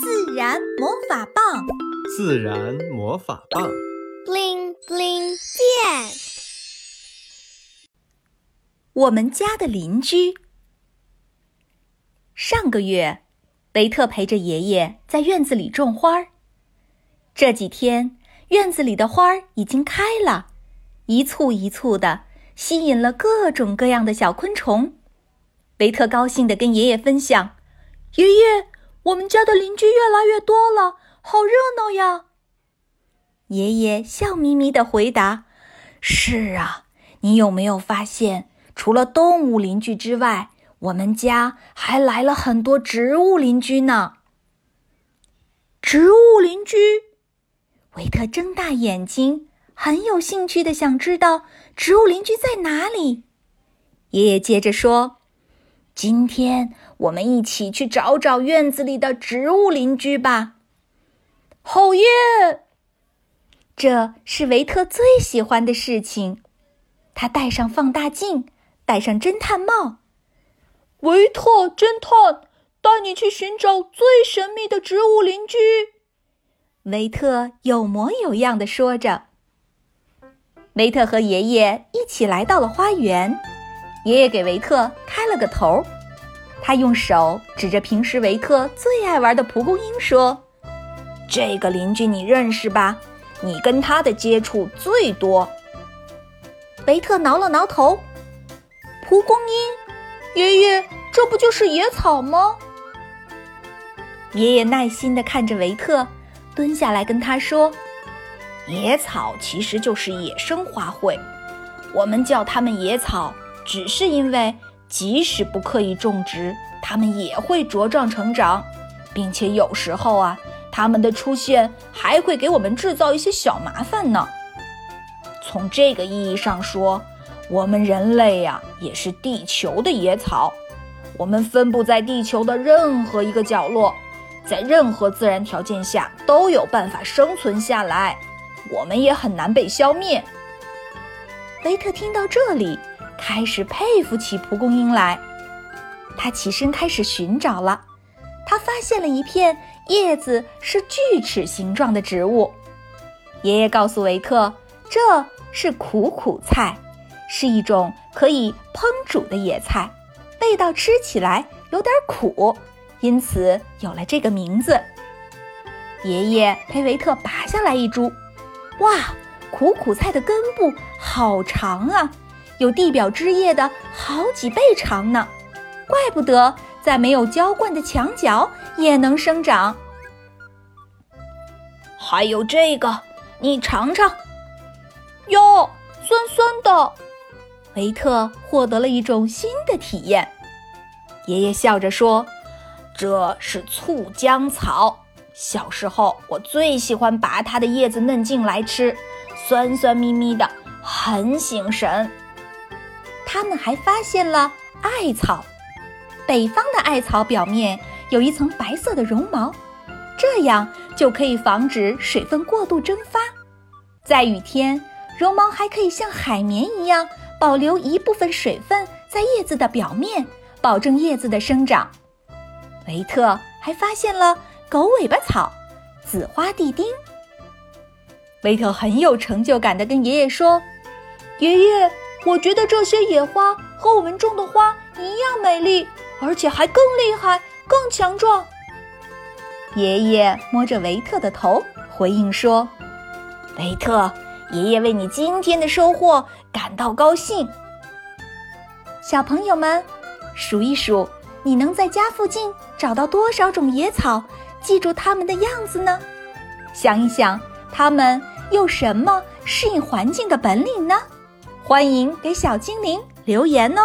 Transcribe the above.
自然魔法棒，自然魔法棒，bling bling 变。我们家的邻居。上个月，维特陪着爷爷在院子里种花儿。这几天，院子里的花儿已经开了，一簇一簇的，吸引了各种各样的小昆虫。维特高兴地跟爷爷分享：“爷爷，我们家的邻居越来越多了，好热闹呀！”爷爷笑眯眯地回答：“是啊，你有没有发现，除了动物邻居之外，我们家还来了很多植物邻居呢？”植物邻居，维特睁大眼睛，很有兴趣地想知道植物邻居在哪里。爷爷接着说。今天我们一起去找找院子里的植物邻居吧。好耶！这是维特最喜欢的事情。他戴上放大镜，戴上侦探帽。维特侦探，带你去寻找最神秘的植物邻居。维特有模有样的说着。维特和爷爷一起来到了花园。爷爷给维特开了个头，他用手指着平时维特最爱玩的蒲公英说：“这个邻居你认识吧？你跟他的接触最多。”维特挠了挠头：“蒲公英，爷爷，这不就是野草吗？”爷爷耐心地看着维特，蹲下来跟他说：“野草其实就是野生花卉，我们叫它们野草。”只是因为，即使不刻意种植，它们也会茁壮成长，并且有时候啊，它们的出现还会给我们制造一些小麻烦呢。从这个意义上说，我们人类呀，也是地球的野草。我们分布在地球的任何一个角落，在任何自然条件下都有办法生存下来，我们也很难被消灭。维特听到这里。开始佩服起蒲公英来，他起身开始寻找了。他发现了一片叶子是锯齿形状的植物。爷爷告诉维特，这是苦苦菜，是一种可以烹煮的野菜，味道吃起来有点苦，因此有了这个名字。爷爷陪维特拔下来一株，哇，苦苦菜的根部好长啊！有地表枝叶的好几倍长呢，怪不得在没有浇灌的墙角也能生长。还有这个，你尝尝，哟，酸酸的。维特获得了一种新的体验。爷爷笑着说：“这是醋浆草，小时候我最喜欢拔它的叶子嫩茎来吃，酸酸咪咪的，很醒神。”他们还发现了艾草，北方的艾草表面有一层白色的绒毛，这样就可以防止水分过度蒸发。在雨天，绒毛还可以像海绵一样保留一部分水分在叶子的表面，保证叶子的生长。维特还发现了狗尾巴草、紫花地丁。维特很有成就感地跟爷爷说：“爷爷。”我觉得这些野花和我们种的花一样美丽，而且还更厉害、更强壮。爷爷摸着维特的头，回应说：“维特，爷爷为你今天的收获感到高兴。”小朋友们，数一数，你能在家附近找到多少种野草？记住它们的样子呢？想一想，它们有什么适应环境的本领呢？欢迎给小精灵留言哦！